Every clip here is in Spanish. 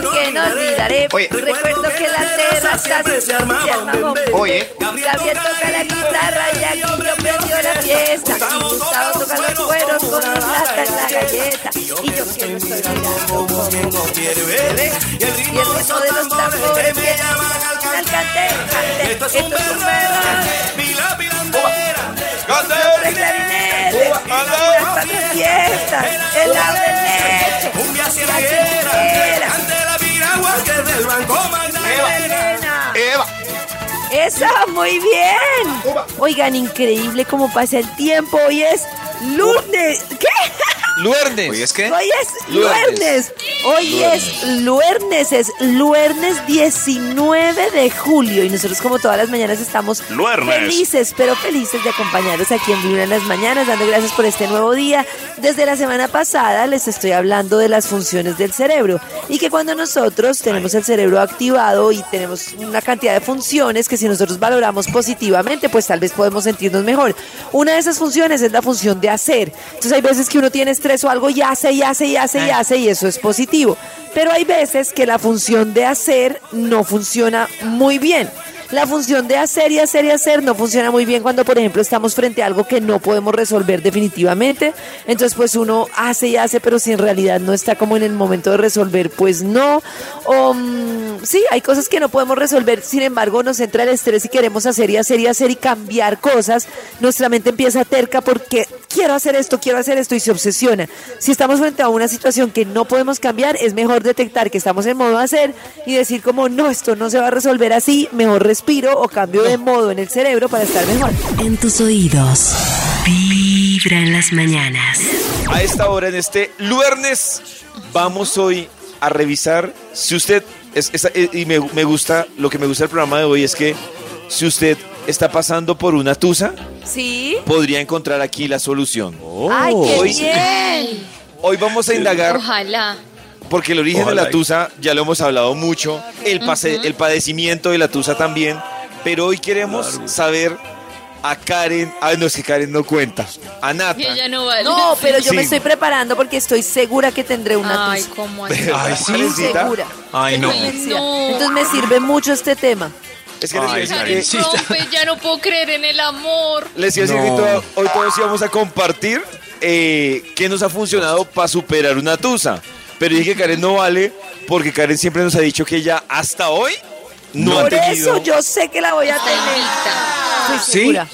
Que no olvidaré. Oye. Recuerdo que la terraza se armaba un Oye. Gabriel toca la guitarra y aquí yo prendió la fiesta. Y Gustavo toca los cueros con un en la galleta. Y yo que no estoy mirando como quien no quiere ver. Y el ritmo de los tambores me llaman al cante. Esto es un un verano. las fiestas, el lado del leche, Cumbia la del banco Magdalena. Eva. Eso, muy bien. Oigan, increíble cómo pasa el tiempo. Hoy es lunes. ¿Qué? Luernes. Oye, es que. Hoy es Luernes. lunes. Hoy es luernes. Es luernes 19 de julio. Y nosotros, como todas las mañanas, estamos Luernes. felices, pero felices de acompañarlos aquí en Vibra en las mañanas, dando gracias por este nuevo día. Desde la semana pasada les estoy hablando de las funciones del cerebro. Y que cuando nosotros tenemos el cerebro activado y tenemos una cantidad de funciones que si nosotros valoramos positivamente, pues tal vez podemos sentirnos mejor. Una de esas funciones es la función de hacer. Entonces hay veces que uno tiene estrés o algo y hace y hace y hace y hace y eso es positivo. Pero hay veces que la función de hacer no funciona muy bien. La función de hacer y hacer y hacer no funciona muy bien cuando, por ejemplo, estamos frente a algo que no podemos resolver definitivamente. Entonces, pues uno hace y hace, pero si en realidad no está como en el momento de resolver, pues no. O mm, sí, hay cosas que no podemos resolver, sin embargo, nos entra el estrés y queremos hacer y hacer y hacer y cambiar cosas. Nuestra mente empieza terca porque quiero hacer esto, quiero hacer esto y se obsesiona. Si estamos frente a una situación que no podemos cambiar, es mejor detectar que estamos en modo hacer y decir como no, esto no se va a resolver así, mejor respiro o cambio de modo en el cerebro para estar mejor. En tus oídos, Vibra en las mañanas. A esta hora, en este luernes, vamos hoy a revisar si usted. Es, es- eh, y me, me gusta, lo que me gusta del programa de hoy es que si usted está pasando por una tusa, ¿Sí? podría encontrar aquí la solución. ¡Ay, qué Hoy- bien! Hoy vamos a indagar Ojalá. Porque el origen Ojalá. de la tusa ya lo hemos hablado mucho, el, pase- el padecimiento de la tusa también, pero hoy queremos saber a Karen, ay no es que Karen no cuenta, a Nata. Ella no vale. No, pero yo me estoy preparando porque estoy segura que tendré una Ay, tusa. cómo así. Ay, sí. Segura. Ay, no. Entonces me sirve mucho este tema. Es que les iba a Ay, decir Karen, que, sí. Rompe, ya no puedo creer en el amor. les iba a decir que todo- hoy todos íbamos a compartir eh, qué nos ha funcionado para superar una tusa. Pero dije que Karen no vale porque Karen siempre nos ha dicho que ella hasta hoy no ha Por tenido... eso yo sé que la voy a tener. Estoy ¿Sí? segura.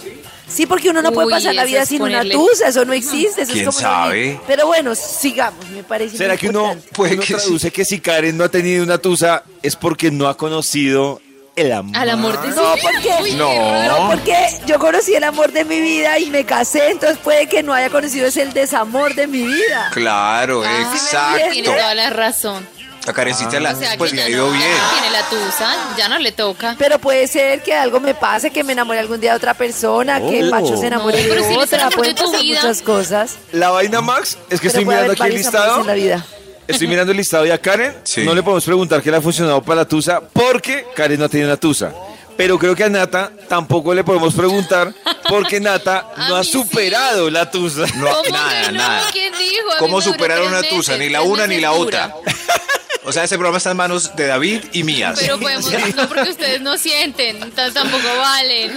Sí, porque uno no puede pasar la vida sin una tusa, eso no existe. Eso ¿Quién es como sabe? Pero bueno, sigamos, me parece ¿Será muy que uno. Puede uno que traduce que si Karen no ha tenido una tusa es porque no ha conocido el amor? Al amor de No, porque No. porque yo conocí el amor de mi vida y me casé, entonces puede que no haya conocido es el desamor de mi vida. Claro, Ah, exacto. Tiene toda la razón. A Karencita la, O sea, pues que le ha ya ido no bien. tiene la tusa, ya no le toca. Pero puede ser que algo me pase, que me enamore algún día de otra persona, que Oh. Pacho se enamore No, pero de si otra, pueden pasar vida. muchas cosas. La vaina, Max, es que Pero estoy mirando aquí el listado. en la vida. Estoy mirando el listado y a Karen Sí. no le podemos preguntar qué le ha funcionado para la tusa porque Karen no ha tenido una tusa. Pero creo que a Nata tampoco le podemos preguntar porque Nata no ha superado la tusa. No, ¿Cómo nada, que no? nada. ¿Quién dijo? A mí ¿Cómo me duró superar tres una meses, tusa? Ni la tres una ni meses la dura. otra. O sea, ese programa está en manos de David y mías. Pero podemos, no porque ustedes no sienten, tampoco valen.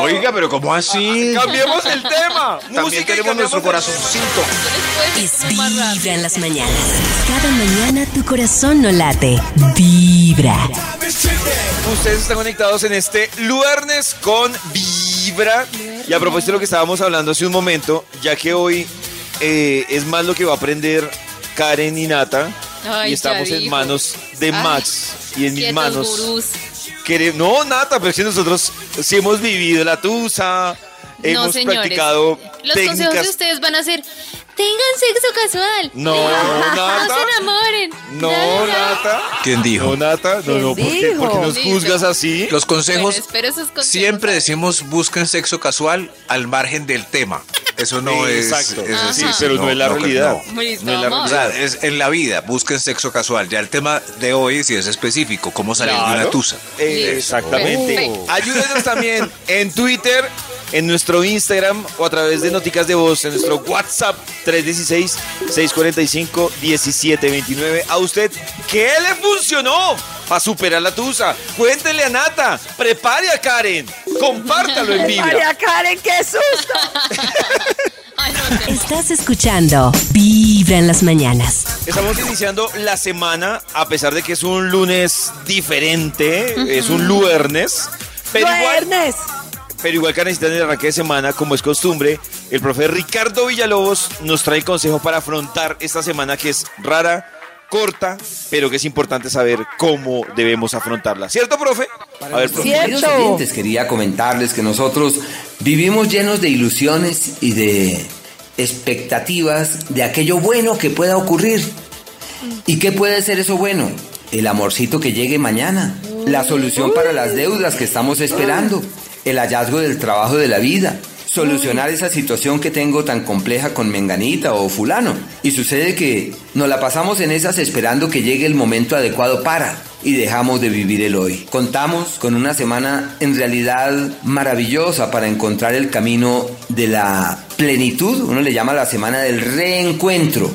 Oiga, pero ¿cómo así? Cambiemos el tema. También Música tenemos nuestro corazoncito. Es. Vibra en las mañanas. Cada mañana tu corazón no late. Vibra. Ustedes están conectados en este lunes con Vibra. Y a propósito de lo que estábamos hablando hace un momento, ya que hoy eh, es más lo que va a aprender Karen y Nata. Ay, y estamos en dijo. manos de Ay, Max y en mis manos. gurús. No, Nata, pero es que nosotros sí hemos vivido la tusa, No, hemos señores. practicado Los consejos de ustedes van a ser Tengan sexo casual. No, No Nata. se enamoren. No. Nata. ¿Quién dijo? No, Nata. No, ¿Quién no, ¿por qué, dijo? por qué nos Listo. juzgas así? Los Bueno, consejos espero esos consejos. siempre decimos busquen sexo casual al margen del tema. Eso no Sí, es. exacto. es Ajá. decir, Sí, pero no, es la no, realidad. no. Es la sea, es en la vida, busquen sexo casual. Ya el tema de hoy sí es específico, cómo salir de una tusa. Eh, exactamente. Ayúdenos también en Twitter, en nuestro Instagram o a través de Noticas de Voz, en nuestro WhatsApp 316-645-1729. ¿A usted qué le funcionó para superar la tusa? Cuéntele a Nata, prepare a Karen, compártalo en Vibra. María Karen, qué susto. Estás escuchando Vibra en las mañanas. Estamos iniciando la semana, a pesar de que es un lunes diferente, es un luernes. Pero igual, pero igual que necesitan el arranque de semana, como es costumbre, el profe Ricardo Villalobos nos trae consejo para afrontar esta semana que es rara, corta, pero que es importante saber cómo debemos afrontarla. ¿Cierto, profe? A ver, profe. Cierto. Quería comentarles que nosotros vivimos llenos de ilusiones y de expectativas de aquello bueno que pueda ocurrir. ¿Y qué puede ser eso bueno? El amorcito que llegue mañana, la solución para las deudas que estamos esperando, el hallazgo del trabajo de la vida, solucionar esa situación que tengo tan compleja con Menganita o fulano. Y sucede que nos la pasamos en esas esperando que llegue el momento adecuado para y dejamos de vivir el hoy. Contamos con una semana en realidad maravillosa para encontrar el camino de la plenitud, uno le llama la semana del reencuentro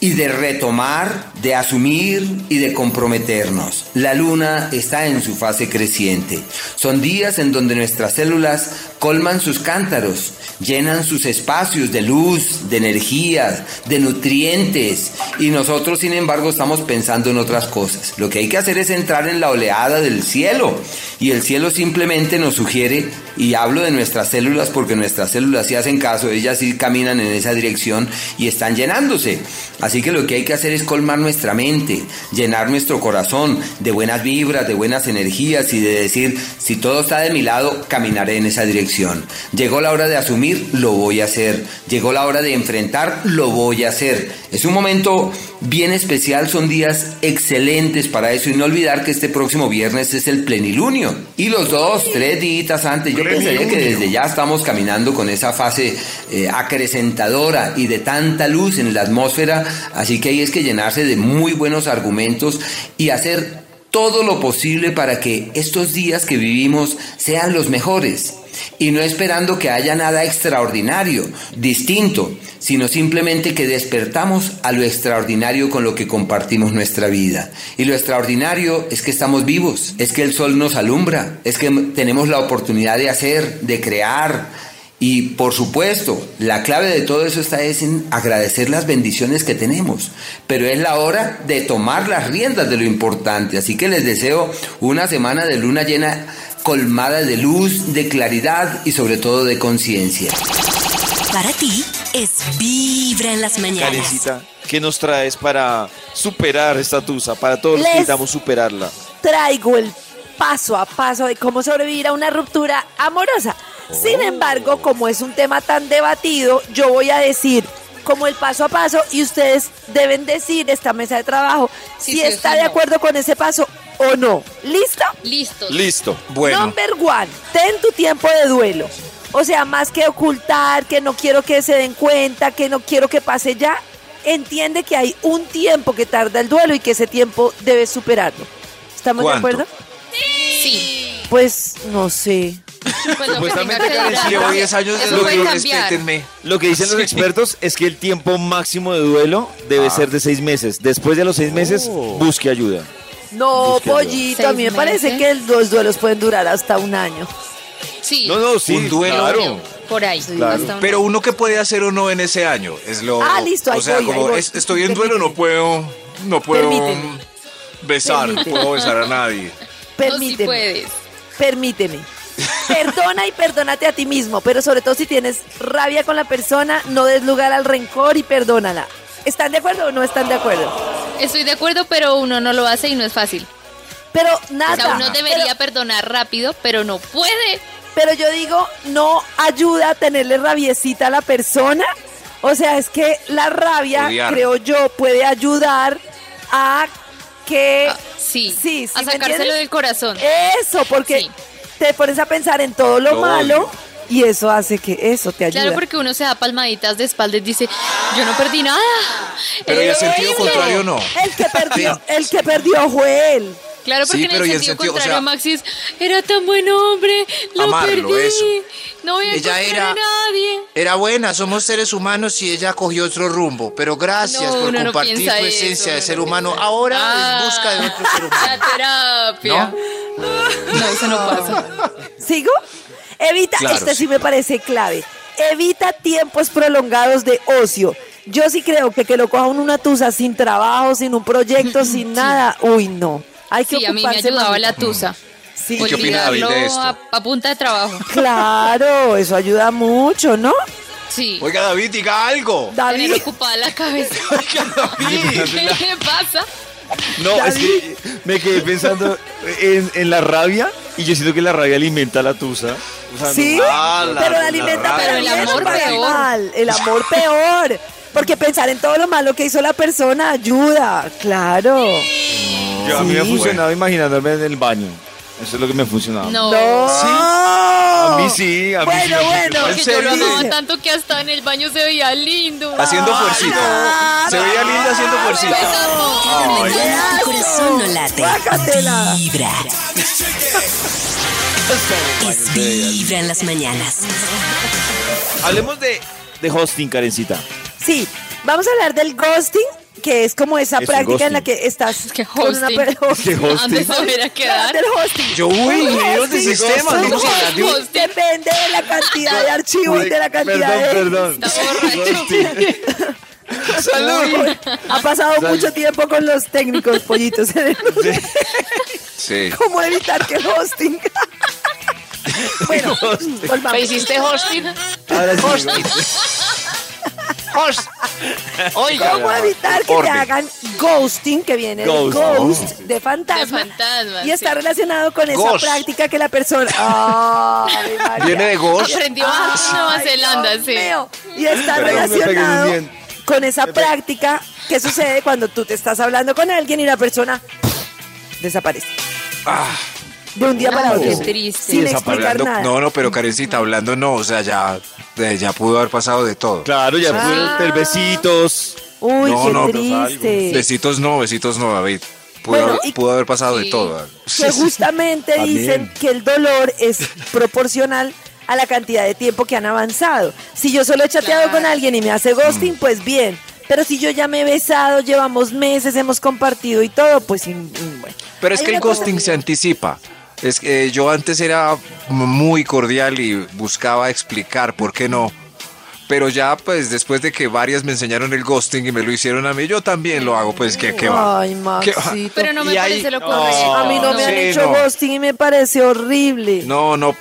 y de retomar, de asumir y de comprometernos. La luna está en su fase creciente. Son días en donde nuestras células colman sus cántaros, llenan sus espacios de luz, de energía, de nutrientes y nosotros sin embargo estamos pensando en otras cosas. Lo que hay que hacer es entrar en la oleada del cielo y el cielo simplemente nos sugiere y hablo de nuestras células porque nuestras células sí hacen caso, ellas sí caminan en esa dirección y están llenándose. Así que lo que hay que hacer es colmar nuestra mente, llenar nuestro corazón de buenas vibras, de buenas energías y de decir, si todo está de mi lado, caminaré en esa dirección. Llegó la hora de asumir, lo voy a hacer. Llegó la hora de enfrentar, lo voy a hacer. Es un momento bien especial, son días excelentes para eso. Y no olvidar que este próximo viernes es el plenilunio. Y los dos, tres días antes, yo pensaría que desde ya estamos caminando con esa fase eh, acrecentadora y de tanta luz en la atmósfera, así que ahí es que llenarse de muy buenos argumentos y hacer todo lo posible para que estos días que vivimos sean los mejores. Y no esperando que haya nada extraordinario, distinto, sino simplemente que despertamos a lo extraordinario con lo que compartimos nuestra vida. Y lo extraordinario es que estamos vivos, es que el sol nos alumbra, es que tenemos la oportunidad de hacer, de crear, y por supuesto, la clave de todo eso está es en agradecer las bendiciones que tenemos. Pero es la hora de tomar las riendas de lo importante. Así que les deseo una semana de luna llena colmada de luz, de claridad y sobre todo de conciencia. Para ti es Vibra en las mañanas. Karencita, ¿qué nos traes para superar esta tusa? Para todos los que necesitamos superarla. Traigo el paso a paso de cómo sobrevivir a una ruptura amorosa. Sin embargo, como es un tema tan debatido, yo voy a decir como el paso a paso y ustedes deben decir esta mesa de trabajo Sí, si sí está sí de no. acuerdo con ese paso o no. ¿Listo? Listos. Listo. Bueno, Number one, ten tu tiempo de duelo. O sea, más que ocultar, que no quiero que se den cuenta, que no quiero que pase ya, entiende que hay un tiempo que tarda el duelo y que ese tiempo debes superarlo. ¿Estamos ¿Cuánto? de acuerdo? Sí. Pues no sé. Pues Supuestamente, que Karen, durar. llevo 10 años de lo que- respétenme. Lo que dicen los expertos es que el tiempo máximo de duelo debe ser de seis meses. Después de los seis meses, busque ayuda. No, pollito, a mí me parece meses. que los duelos pueden durar hasta un año. Sí. No, no, sí, Un duelo. claro. Por ahí. Claro. hasta un- Pero uno que puede hacer o no en ese año es lo. Ah, listo, ahí O sea, voy, como es- estoy en duelo, no puedo, no puedo Permíteme. besar, no puedo besar a nadie. No, sí Permíteme. puedes. Permíteme. Perdona y perdónate a ti mismo, pero sobre todo si tienes rabia con la persona, no des lugar al rencor y perdónala. ¿Están de acuerdo o no están de acuerdo? Estoy de acuerdo, pero uno no lo hace y no es fácil. Pero O nada. sea, uno debería pero, perdonar rápido, pero no puede. pero yo digo, no ayuda a tenerle rabiecita a la persona O sea, es que la rabia, Odiar. creo yo, puede ayudar a que... Ah, sí, sí, ¿sí a sacárselo del corazón. Eso, porque Sí. Te pones a pensar en todo lo, Lo malo y eso hace que eso te ayude. Claro, porque uno se da palmaditas de espalda y dice, yo no perdí nada. Pero el sentido contrario no. El que perdió, el que perdió fue él. Claro, porque Sí, en pero el y el sentido, sentido, o contrario, sea- Maxi es, era tan buen hombre, lo Amarlo, perdí, eso. no voy a Ella encontrar era- a nadie. Era buena, somos seres humanos y ella cogió otro rumbo. Pero gracias No, por no compartir tu eso, esencia de ser no humano. piensa. Ahora Ah, en busca de otro ser humano. La terapia. ¿No? eso no pasa. ¿Sigo? Evita, Claro, este sí sí. me parece clave. Evita tiempos prolongados de ocio. Yo sí creo que que lo coja una tusa sin trabajo, sin un proyecto, sin nada. Uy, no. Hay que Sí, a mí me ayudaba mamita. la tusa. Sí, ¿Y qué opina David de esto? A, a punta de trabajo. Claro, eso ayuda mucho, ¿no? Sí. Oiga, David, diga algo. David, Tener ocupada la cabeza. ¿Qué le pasa? No, es que me quedé pensando en, en la rabia y yo siento que la rabia alimenta la tusa. O sea, no- sí, Ah, la- pero la la alimenta rabia. Pero el amor para peor. mal. El amor peor. Porque pensar en todo lo malo que hizo la persona ayuda, claro. Yo, a mí me ha Sí. funcionado imaginándome en el baño. Eso es lo que me ha funcionado. No. No. A mí sí, a mí sí. Bueno, me bueno. ¿En yo lo amaba tanto que hasta en el baño se veía lindo. Haciendo fuercita. claro. Se veía linda haciendo fuercita. Cada mañana tu corazón no late. Guácatela. Vibra. Es Vibra en las mañanas. Hablemos de, de hosting, Karencita. Sí, vamos a hablar del ghosting, que es como esa Es práctica en la que estás ¿Qué con una hosting? per- ¿Qué hosting? Antes de saber a quedar. Del hosting. Yo, uy, ingenieros de sistemas. Depende de la cantidad de archivos, de la cantidad Perdón, de... perdón. Borracho. ¡Salud! Ha pasado mucho tiempo con los técnicos pollitos. Sí. ¿Cómo evitar que el hosting? bueno, volvamos. hiciste hosting? Ahora sí. Hosting. Oiga. ¿Cómo evitar que te hagan ghosting, que viene de Ghost. ghost, de fantasma? De fantasma, Y está sí. relacionado con esa práctica que la persona... Viene de Ghost. Aprendió a Nueva Ay, Zelanda, Dios sí. mío. Y está relacionado con esa práctica que sucede cuando tú te estás hablando con alguien y la persona desaparece. De un día para Ay, otro. qué triste. Sin Sí, explicar nada. no, no, pero Karencita, hablando no, o sea, ya, eh, ya pudo haber pasado de todo. Claro, ya pude Ah. tener besitos. Uy, No, qué no, triste. Besitos no, besitos no, David. Pudo, Bueno, haber, pudo haber pasado de todo. que justamente dicen que el dolor es proporcional a la cantidad de tiempo que han avanzado. Si yo solo he chateado Claro. con alguien y me hace ghosting, pues bien. Pero si yo ya me he besado, llevamos meses, hemos compartido y todo, pues mm, mm, bueno. Pero es Hay que el ghosting se anticipa. Es que yo antes era muy cordial y buscaba explicar por qué no. Pero ya, pues, después de que varias me enseñaron el ghosting y me lo hicieron a mí, yo también lo hago, pues, ¿qué, qué va? Ay, ¿Qué va? Pero no me Y ahí- parece lo no. correcto. A mí no me han Sí, hecho no. ghosting y me parece horrible. No, no,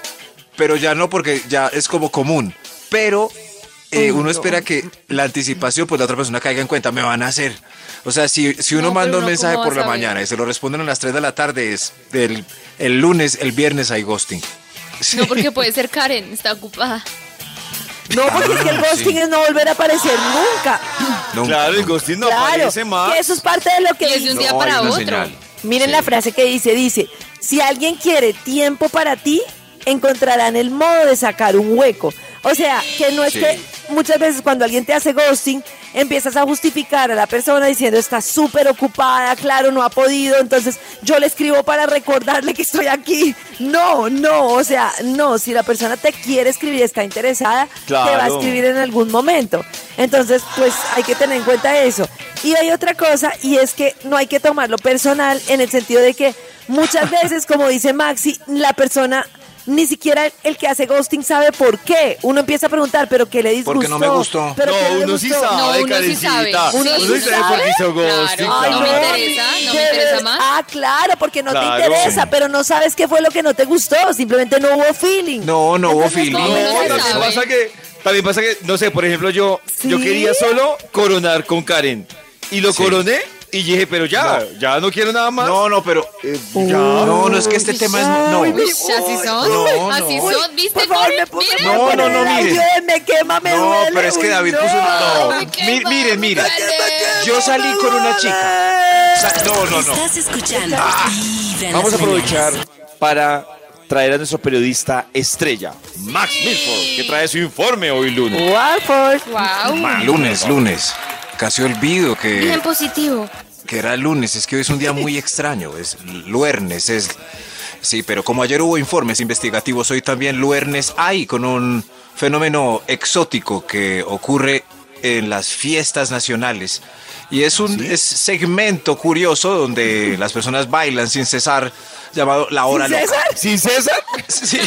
pero ya no porque ya es como común. Pero eh, uno no. espera que la anticipación, pues la otra persona caiga en cuenta, me van a hacer. O sea, si, si uno No, manda un uno mensaje por a la saber. mañana y se lo responden a las 3 de la tarde, es del, el lunes, el viernes hay ghosting. Sí. No, porque puede ser Karen, está ocupada. No, porque es que el ghosting es no volver a aparecer nunca. Nunca, Claro, el ghosting no claro, aparece más. que eso es parte de lo que Y es de dice. un día No, para otro. señal. Miren Sí. la frase que dice, dice, si alguien quiere tiempo para ti, encontrarán el modo de sacar un hueco. O sea, que no es Sí. que muchas veces cuando alguien te hace ghosting, empiezas a justificar a la persona diciendo está súper ocupada, claro, no ha podido, entonces yo le escribo para recordarle que estoy aquí. No, no, o sea, no, si la persona te quiere escribir, está interesada, te va a escribir en algún momento. Entonces, pues hay que tener en cuenta eso. Y hay otra cosa, y es que no hay que tomarlo personal en el sentido de que muchas veces, como dice Maxi, la persona ni siquiera el que hace ghosting sabe por qué. Uno empieza a preguntar, pero ¿qué le disgustó? Porque no me gustó. ¿Pero No, uno sí gustó? sabe, No, uno sí Karencita. sabe. Uno sí sí sabe por qué hizo ghosting. Claro, no me claro. interesa, no me interesa más. Ah, claro, porque no Claro. te interesa, pero no sabes qué fue lo que no te gustó, simplemente no hubo feeling. No, no hubo Entonces, feeling. ¿cómo No, no sabe. pasa que, también pasa que, no sé, por ejemplo, yo, ¿Sí? yo quería solo coronar con Karen. Y lo Sí. coroné Y dije, pero ya, ya no quiero nada más. No, no, pero. Eh, No, no, es que este tema es. No. Uy, así son. No, así no. son. ¿Viste, Por favor, me pongo- No, no, no. Ayúdenme, quema, me No, duele. pero es que David no. puso un- no. Ay, qué Mi- miren, miren. mal. Yo salí con una chica. No, no, no. Estás escuchando en Vamos a aprovechar para traer a nuestro periodista estrella, Max Milford, que trae su informe hoy lunes. Wow. Lunes, lunes. Casi olvido que. Bien positivo. Que era lunes, es que hoy es un día muy extraño, es luernes, es... Sí, pero como ayer hubo informes investigativos, hoy también luernes hay con un fenómeno exótico que ocurre en las fiestas nacionales. Y es un es segmento curioso donde las personas bailan sin cesar, llamado La Hora ¿Sin Loca. César? ¿Sin César? Sí,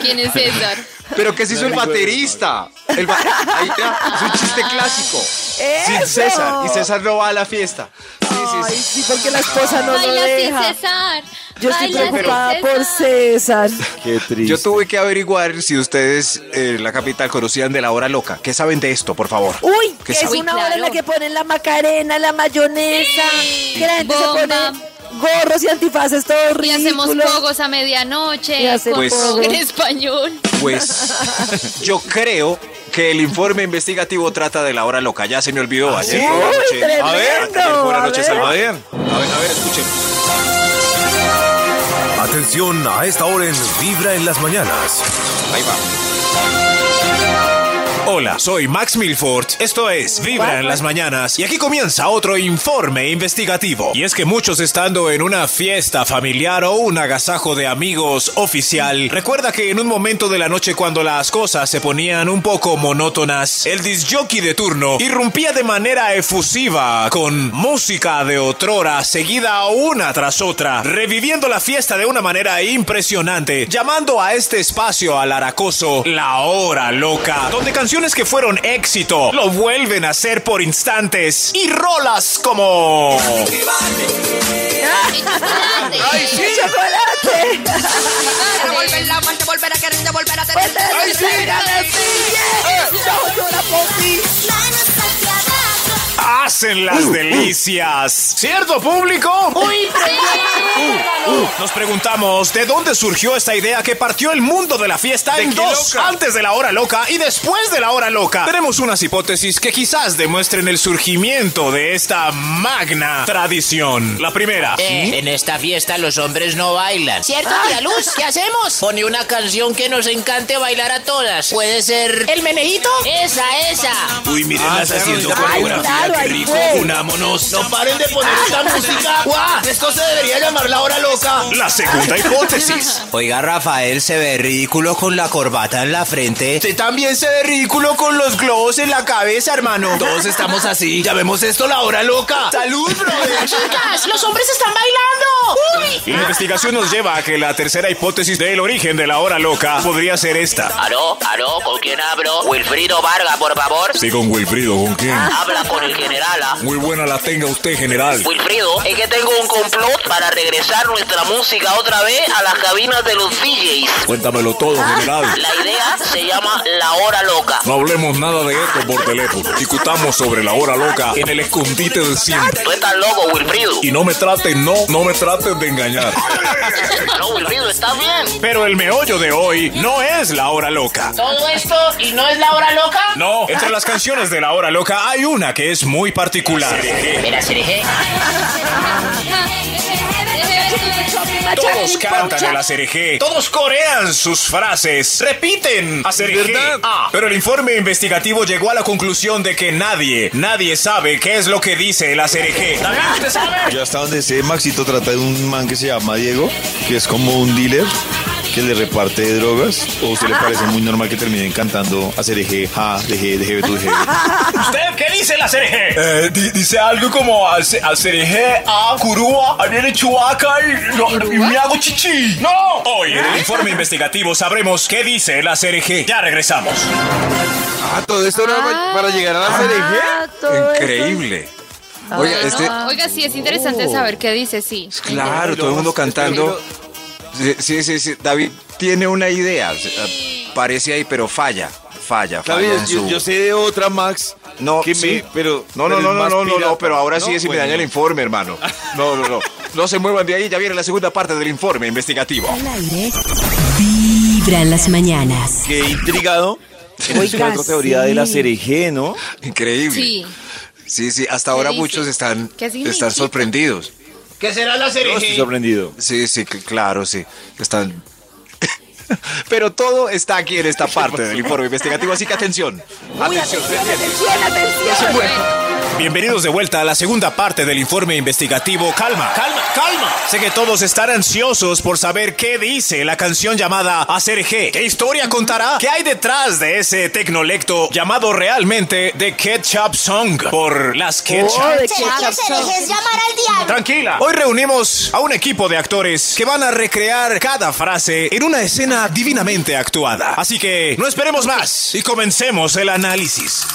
¿Quién es César? Pero que se hizo el baterista. El ba- Ahí está, es un chiste clásico. Sin ¡Eso! César. Y César no va a la fiesta. Sí, sí, Ay, sí. sí, porque la esposa no lo Baila sin deja. César. Yo estoy Baila sin preocupada por César. Qué triste. Yo tuve que averiguar si ustedes eh, en la capital conocían de la hora loca. ¿Qué saben de esto, por favor? Uy, ¿Qué que es saben? una hora en la claro. que ponen la macarena, la mayonesa, que la gente Bomba. se pone gorros y antifaces todos Y ridículos. hacemos pogos a medianoche. Y hace con pogos. en español. Pues yo creo que el informe investigativo trata de la hora loca. Ya se me olvidó ayer. una Uy, noche- tremendo, a ver, ayer noche. A ver. A ver, a ver, escuchen. Atención a esta hora en Vibra en las mañanas. Ahí va. Hola, soy Max Milford. Esto es Vibra en las mañanas y aquí comienza otro informe investigativo. Y es que muchos estando en una fiesta familiar o un agasajo de amigos oficial, recuerda que en un momento de la noche cuando las cosas se ponían un poco monótonas, el disjockey de turno irrumpía de manera efusiva con música de otrora seguida una tras otra, reviviendo la fiesta de una manera impresionante, llamando a este espacio alaracoso la hora loca, donde canciones que fueron éxito lo vuelven a ser por instantes y rolas como Ay, sí. ¡Chocolate! Volver a querer, volver a tener. ¡Ay, popis! Hacen las delicias. ¿Cierto, público? Uy, Uh, Nos preguntamos de dónde surgió esta idea que partió el mundo de la fiesta ¿De en dos, loca? antes de la hora loca y después de la hora loca. Tenemos unas hipótesis que quizás demuestren el surgimiento de esta magna tradición. La primera. Eh, en esta fiesta los hombres no bailan. ¿Cierto, tía Luz? ¿Qué hacemos? Pone una canción que nos encante bailar a todas. ¿Puede ser... ¿El menejito? Esa, esa. Uy, mírenlas Ah, haciendo claro, coreografía, claro, qué rico. fue. Unámonos. No paren de poner esta música. ¡Guau! Esto se debería llamar la hora loca. La segunda hipótesis. Oiga, Rafael se ve ridículo con la corbata en la frente. Usted también se ve ridículo con los globos en la cabeza, hermano. Todos estamos así. Llamemos esto la hora loca. ¡Salud, brother! ¡Chicas, los hombres están bailando! Y la investigación nos lleva a que la tercera hipótesis del origen de la hora loca podría ser esta. ¿Aló? ¿Aló? ¿Con quién hablo? Wilfrido Vargas, por favor. Sí, con Wilfrido, ¿con quién? Habla con el general. ¿ah? Muy buena la tenga usted, general. Wilfrido, es que tengo un complot para regresar nuestra música otra vez a las cabinas de los DJs. Cuéntamelo todo, general. La idea se llama La Hora Loca. No hablemos nada de esto por teléfono. Discutamos sobre la hora loca en el escondite de siempre. Tú estás loco, Wilfrido. Y no me traten, no, no me traten de engañar. No, Wilfrido, está bien. Pero el meollo de hoy no es la hora loca. ¿Todo esto y no es La Hora Loca? No, entre las canciones de la hora loca hay una que es muy particular. Todos cantan el ACRG, todos corean sus frases, repiten. Ah, pero el informe investigativo llegó a la conclusión de que nadie, nadie sabe qué es lo que dice ¿usted sabe? Yo hasta donde sé, Maxito trata de un man que se llama Diego, que es como un dealer que le reparte drogas. ¿O a usted le parece muy normal que terminen cantando hacer eje, ja, deje, deje? ¿Usted qué dice el ACRG? dice algo como ACRG, a Kurua, a viene Chuaca y, me hago chichi. ¡No! Hoy en el informe investigativo sabremos qué dice el ACRG. Ya regresamos. Ah, todo esto era pa- para llegar a la hacer eje. Ah. Increíble. Oiga, este. Oiga, sí, es interesante saber qué dice, sí. Claro, todo el mundo cantando. Sí, sí, sí. David tiene una idea. Parece ahí, pero falla. Falla, falla yo, en yo- su. yo sé de otra, Max, No, que sí. me, pero No, no, pero no, no, no, no, no, pero ahora sí No, es si me daña el informe, hermano. No, no, no. No se muevan de ahí, ya viene la segunda parte del informe investigativo. Al aire. Vibra en las mañanas. Qué intrigado. Oiga, otra teoría de la sí. cereje, ¿no? Increíble. Sí. Sí, sí, hasta ahora dice? muchos están, están sorprendidos. ¿Qué será la Yo estoy sorprendido. Sí, sí, cl- claro, sí. Están. Pero todo está aquí en esta parte del informe investigativo, así que atención. Uy, Atención, atención, pendientes. atención, atención. Bienvenidos de vuelta a la segunda parte del informe investigativo. Calma, calma, calma. Sé que todos están ansiosos por saber qué dice la canción llamada Hacer G. ¿Qué historia contará? ¿Qué hay detrás de ese tecnolecto llamado realmente The Ketchup Song? Por las Ketchup. Oh, de ¿Será que ketchup llamar al diablo? Tranquila. Hoy reunimos a un equipo de actores que van a recrear cada frase en una escena divinamente actuada. Así que no esperemos más y comencemos el análisis.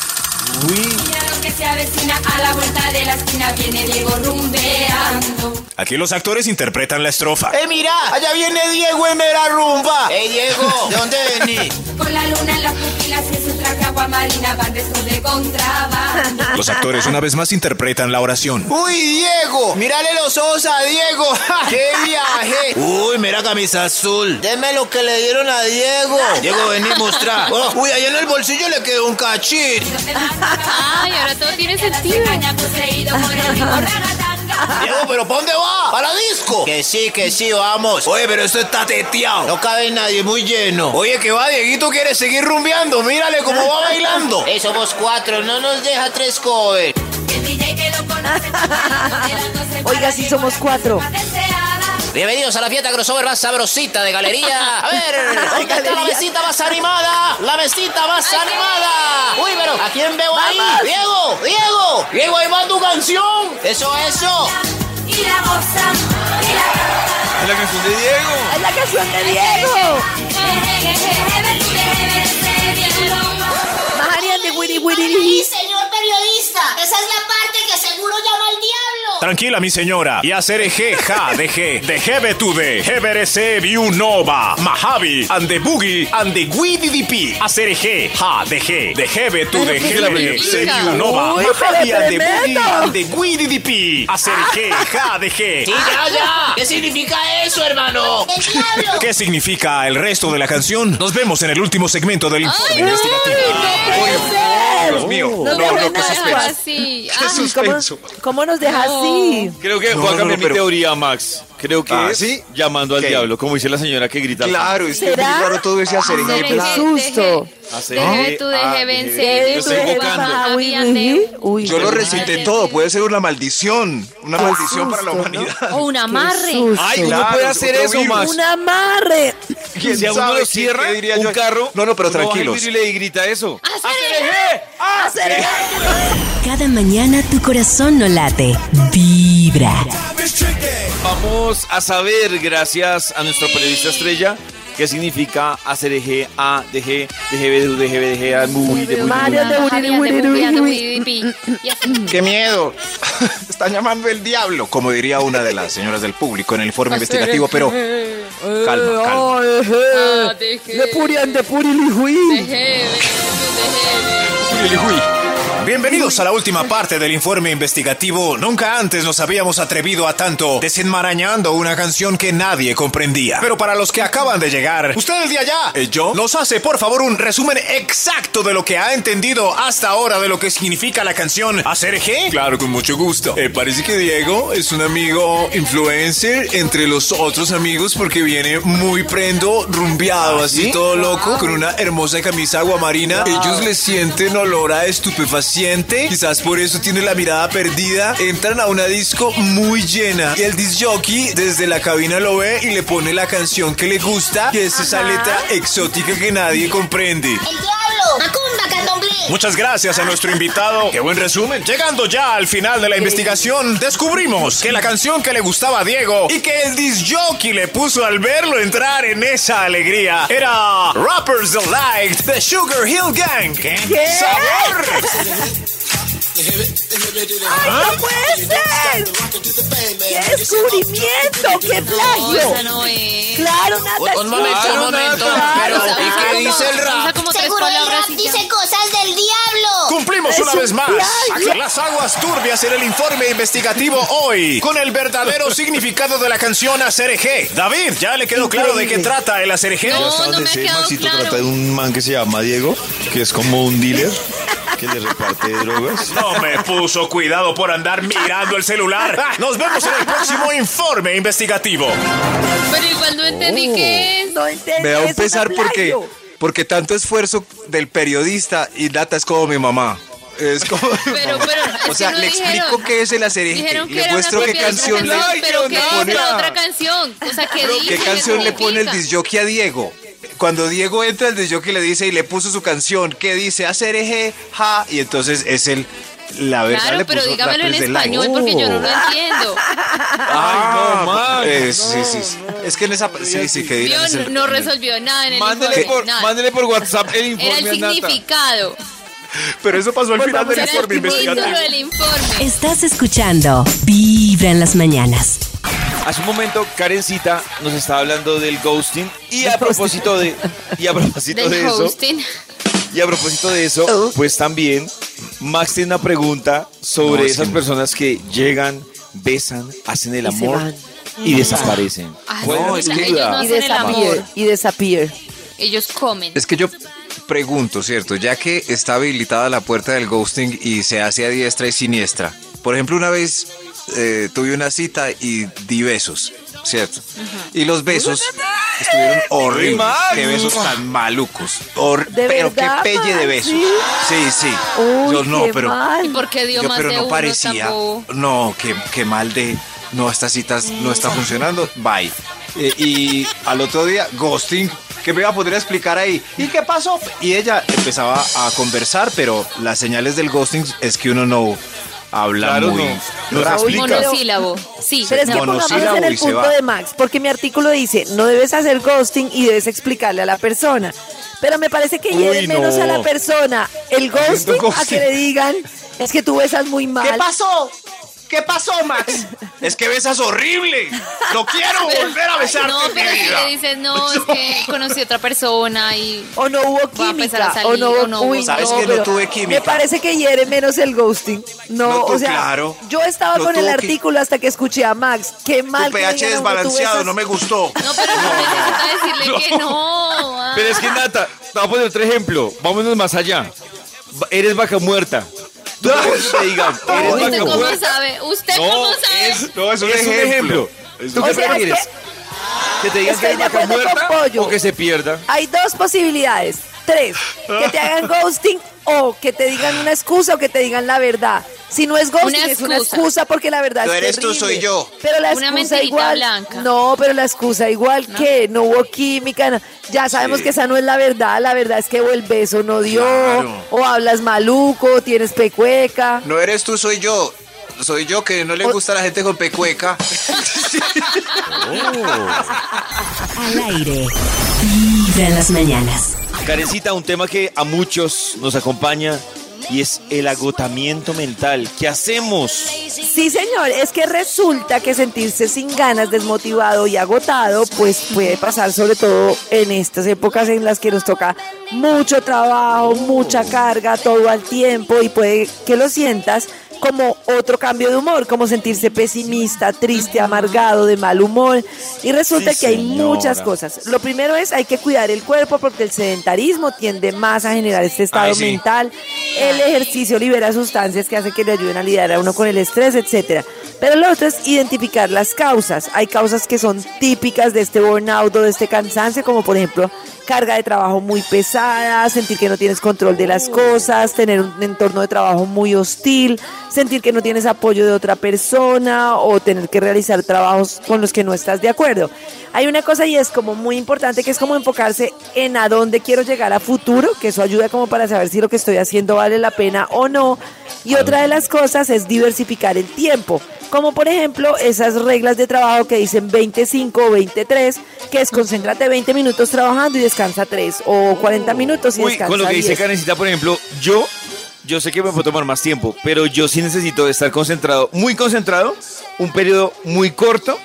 Mira lo que se avecina a la vuelta de la esquina viene Diego rumbeando. Aquí los actores interpretan la estrofa. ¡Eh, mira! Allá viene Diego en mera rumba. ¡Eh, Diego! ¿De dónde venís? Con la luna en las pupilas y su traje agua marina van restos de contrabando. Los actores una vez más interpretan la oración. ¡Uy, Diego! ¡Mírale los ojos a Diego! ¡Ja! ¡Qué viaje! ¡Uy, mira camisa azul! Deme lo que le dieron a Diego. Diego, vení, mostra. Oh, uy, ahí en el bolsillo le quedó un cachín. Ay, ahora todo tiene sentido. Diego, ¿pero para dónde va? ¿Para disco? Que sí, que sí, vamos. Oye, pero esto está teteado. No cabe nadie, muy lleno. Oye, que va, Dieguito quiere seguir rumbeando. Mírale cómo va bailando. Eh, somos cuatro, no nos deja tres covers. Oiga, sí somos cuatro. Bienvenidos a la fiesta crossover más sabrosita de galería. A ver, ¿dónde está la mesita más animada? La mesita más animada. Uy, pero ¿a quién veo ahí? Vamos. Diego, Diego, Diego, ahí va tu canción. Eso, eso. Y la goza, y la Es la canción de Diego. Es la canción de Diego. Marian de Winnie Winnie. señor periodista. Esa es la parte que seguro llama al diablo. Tranquila, mi señora. Y hacer G, ja, de G, de Hebe tu de, Heberese Nova, Mahavi, and the Boogie, and the Guididipi. Hacer G, ja, de G, de Hebe tu de, ¿Qué significa? Heberese Viu Nova, Mahavi, and the Boogie, and the Guididipi. Hacer G, ja, de G. Sí, ya, ya. ¿Qué significa eso, hermano? ¿Qué significa el resto de la canción? Nos vemos en el último segmento del informe Ay, investigativo. Dios mío. No, No, dejes no, qué nada. suspenso. ¿cómo, suspenso. cómo nos deja No. Creo que No, a no, cambiar no, pero- mi teoría, Max. Creo que Ah, es ¿sí? llamando al ¿Qué? diablo, como dice la señora que grita. Claro, es que es muy raro todo ese hacer Hacer Qué susto. Deje tu ah, deje vencer. Yo estoy invocando. Uy, Yo lo recité todo, puede ser una maldición. Una maldición para la humanidad. O un amarre. Ay, uno puede hacer eso. Max. Un amarre. Si a uno lo cierra un carro, No, no, pero tranquilos. y le grita eso. Hacer Cada mañana tu corazón no late. Vibra. Vamos a saber, gracias a nuestro periodista estrella, qué significa hacer eje, a, deje, deje, deje, deje, deje, a, muy, de. ¡Qué miedo! Están llamando el diablo, como diría una de las señoras del público en el informe investigativo, pero calma, calma. Ah. De Purian, de Purilijuí. Bienvenidos a la última parte del informe investigativo. Nunca antes nos habíamos atrevido a tanto desenmarañando una canción que nadie comprendía. Pero para los que acaban de llegar, usted el de allá, ¿Eh, yo, nos hace por favor un resumen exacto de lo que ha entendido hasta ahora de lo que significa la canción Hacer G. Claro, con mucho gusto. Eh, parece que Diego es un amigo influencer entre los otros amigos porque viene muy prendo, rumbeado, así todo loco, con una hermosa camisa aguamarina. Ellos le sienten olor a estupefaciente. Quizás por eso tiene la mirada perdida. Entran a una disco muy llena. Y el disc jockey desde la cabina lo ve y le pone la canción que le gusta, que es esa letra exótica que nadie comprende. El diablo. Macumba, candomblé. Muchas gracias a nuestro invitado. Qué buen resumen. Llegando ya al final de la investigación, descubrimos que la canción que le gustaba a Diego y que el disc jockey le puso al verlo entrar en esa alegría era Rappers Delight de Sugar Hill Gang. ¿Qué? ¡Sabor! ¡Ay, no puede ser! ¡Qué descubrimiento! ¡Qué plagio! Esa no es. Claro, Nata. Un momento, un Claro, momento. Nata. Pero, ¿y qué Claro. dice el rap? Seguro el rap dice cosas Bienvenidos una vez más las aguas turbias en el informe investigativo hoy con el verdadero significado de la canción Acerejé. David, ¿ya le quedó claro de qué trata el Acerejé? No, no me ha Maxito claro. trata de un man que se llama Diego, que es como un dealer que le reparte drogas. No me puso cuidado por andar mirando el celular. Nos vemos en el próximo informe investigativo. Pero igual no entendí qué es. No entendí. Me da un pesar porque, porque tanto esfuerzo del periodista y Nata es como mi mamá. Es como. Pero, pero, o sea, no le dijeron. explico qué es el que Le era muestro qué canción le, pero le ¿qué pone- la otra canción? O sea, ¿qué dice? ¿Qué canción le pone el disjockey a Diego? Cuando Diego entra, el disjockey le dice y le puso su canción, que dice acerejé, ja, y entonces es el. La verdad Claro, le pero puso dígamelo en español porque yo no lo entiendo. Ah, no, Max, eh, sí, sí, sí. Es que en esa. Sí, sí, que el- no resolvió nada en el Mándele informe. por, nada. mándele por WhatsApp el Era informe el a Nata. Pero eso pasó al final Volvamos del informe investigativo. título del informe. Estás escuchando Vibra en las mañanas. Hace un momento Karencita nos estaba hablando del ghosting y a propósito de y a propósito Del de eso hosting. y a propósito de eso, pues también Max tiene una pregunta sobre No, esas que- personas que llegan, besan, hacen el Y amor y desaparecen. Ah, ¿Cuál no, es ellos no Y el amor. Y. Ellos comen. Es que yo pregunto, ¿cierto? Ya que está habilitada la puerta del ghosting y se hace a diestra y siniestra. Por ejemplo, una vez eh, tuve una cita y di besos, ¿cierto? Y los besos estuvieron horribles. Qué besos tan malucos. Hor- ¿De pero verdad, qué pelle de besos. ¿Sí? Sí, sí. Uy, yo no, qué pero. mal. ¿Y por qué dio Yo, más pero de no uno, parecía. tampoco? No, qué, qué mal de. No, esta cita no está funcionando. Bye. Eh, y al otro día, ghosting. Que me iba a poder explicar ahí. ¿Y qué pasó? Y ella empezaba a conversar, pero las señales del ghosting es que uno no habla Claro, muy no. Monosílabo. Sí. Pero es que no. monosílabo en el punto de Max, porque mi artículo dice, no debes hacer ghosting y debes explicarle a la persona. Pero me parece que hiere menos no. a la persona el ghosting, a que le digan, es que tú besas muy mal. pasó? ¿Qué pasó, Max? es que besas horrible. No quiero volver a besarte. No, pero si le dices, no, es que conocí a otra persona y. O no hubo química, salir, o no, o no hubo- uy, ¿Sabes no, que no tuve química? Me parece que hiere menos el ghosting. No, No, tú, o sea, claro. yo estaba No con el artículo hasta que escuché a Max. Qué mal. Tu que pH tú desbalanceado, no me gustó. No, pero no necesita decirle que no. ah. Pero es que Nata, te voy a poner otro ejemplo. Vámonos más allá. Eres vaca muerta. Tú que te digan, ¿Usted cómo sabe? ¿Usted No, cómo sabe? es, no, es un ejemplo. ¿Tú O qué sea, es prefieres? Que te digan estoy que de vaca muerta Pollo. o que se pierda. Hay dos posibilidades. Tres, que te hagan ghosting o que te digan una excusa o que te digan la verdad. Si no es ghosting, Una es una excusa. porque la verdad Tú es eres tú, soy yo. Pero la Una excusa igual. blanca. No, pero la excusa igual que no hubo química. no. Ya sabemos Sí. que esa no es la verdad. La verdad es que o el beso no dio, Claro. o hablas maluco, o tienes pecueca. No eres tú, soy yo. Soy yo que no le gusta a la gente con pecueca. Al aire. Vibra en las mañanas. Karencita, un tema que a muchos nos acompaña y es el agotamiento mental. ¿Qué hacemos? Sí, señor, es que resulta que sentirse sin ganas, desmotivado y agotado, pues puede pasar sobre todo en estas épocas en las que nos toca mucho trabajo, mucha carga, todo al tiempo y puede que lo sientas como otro cambio de humor, como sentirse pesimista, triste, amargado, de mal humor. Y resulta Sí, que hay señora. muchas cosas. Lo primero es hay que cuidar el cuerpo porque el sedentarismo tiende más a generar este estado Ay, sí. mental. El ejercicio libera sustancias que hacen que le ayuden a lidiar a uno con el estrés, etcétera. Pero lo otro es identificar las causas. Hay causas que son típicas de este burnout o de este cansancio, como por ejemplo carga de trabajo muy pesada, sentir que no tienes control de las cosas, tener un entorno de trabajo muy hostil, sentir que no tienes apoyo de otra persona o tener que realizar trabajos con los que no estás de acuerdo. Hay una cosa y es como muy importante que es como enfocarse en a dónde quiero llegar a futuro, que eso ayuda como para saber si lo que estoy haciendo vale la pena o no. Y otra de las cosas es diversificar el tiempo. Como por ejemplo esas reglas de trabajo que dicen 25 o 23, que es concéntrate 20 minutos trabajando y descansa 3, o 40 minutos y Uy, descansa con lo que dice 10. Karencita, por ejemplo, yo, yo sé que me puedo tomar más tiempo, pero yo sí necesito estar concentrado, muy concentrado, un periodo muy corto,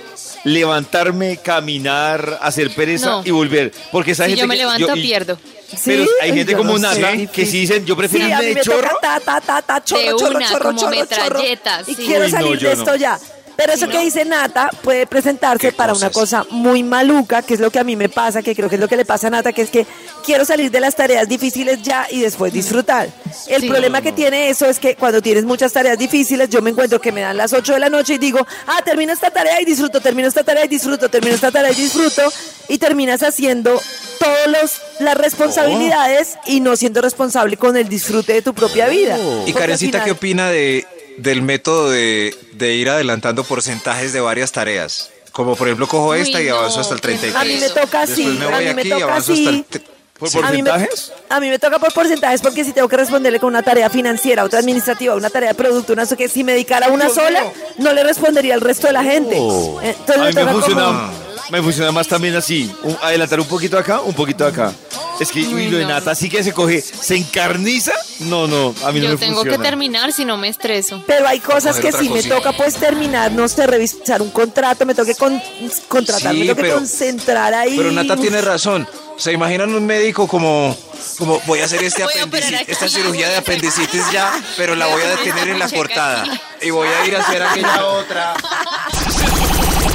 levantarme, caminar, hacer pereza No. y volver. Porque esa Si gente yo me que- levanto, y- pierdo. Pero ¿Sí? hay gente Yo como no Nata que sí dicen, yo prefiero Sí, a irme mí me chorro. toca ta, ta, ta, ta, chorro, De chorro, una, chorro, como chorro, chorro. metralletas, Y sí. quiero Uy, no, salir yo de no. esto ya. Pero eso que dice Nata puede presentarse ¿Qué para una cosa muy maluca, que es lo que a mí me pasa, que creo que es lo que le pasa a Nata, que es que quiero salir de las tareas difíciles ya y después disfrutar. El Sí. problema que tiene eso es que cuando tienes muchas tareas difíciles, yo me encuentro que me dan las 8 de la noche y digo, ah, termino esta tarea y disfruto, termino esta tarea y disfruto, termino esta tarea y disfruto, y terminas haciendo todas las responsabilidades y no siendo responsable con el disfrute de tu propia vida. Y Porque al Karencita, final- ¿qué opina de, del método de, de ir adelantando porcentajes de varias tareas? Como por ejemplo, cojo Uy, esta y no, avanzo hasta el qué 33. A mí me toca así, Después me a mí me y toca avanzo hasta el... así. ¿Por A mí, me, porcentajes? a mí me toca por porcentajes porque si tengo que responderle con una tarea financiera, otra administrativa, una tarea de producto, una que si me dedicara a una sola, no le respondería al resto de la gente. Entonces A me mí me funciona, como- me funciona más también así. un- adelantar un poquito acá, un poquito acá. Es que uy, lo de. Nata sí que se coge, se encarniza. No, no, a mí no Yo me tengo funciona. que terminar si no me estreso. Pero hay cosas que sí me toca pues terminar, no sé, revisar un contrato, me toque con, contratar, Sí, me toque pero- concentrar ahí. Pero Nata tiene razón. ¿Se imaginan un médico como, como voy a hacer este apendicitis, aquí. esta cirugía de apendicitis ya, pero la voy a detener en la cortada y voy a ir a hacer aquella otra?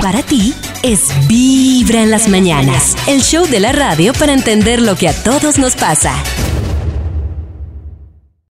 Para ti es Vibra en las mañanas, el show de la radio para entender lo que a todos nos pasa.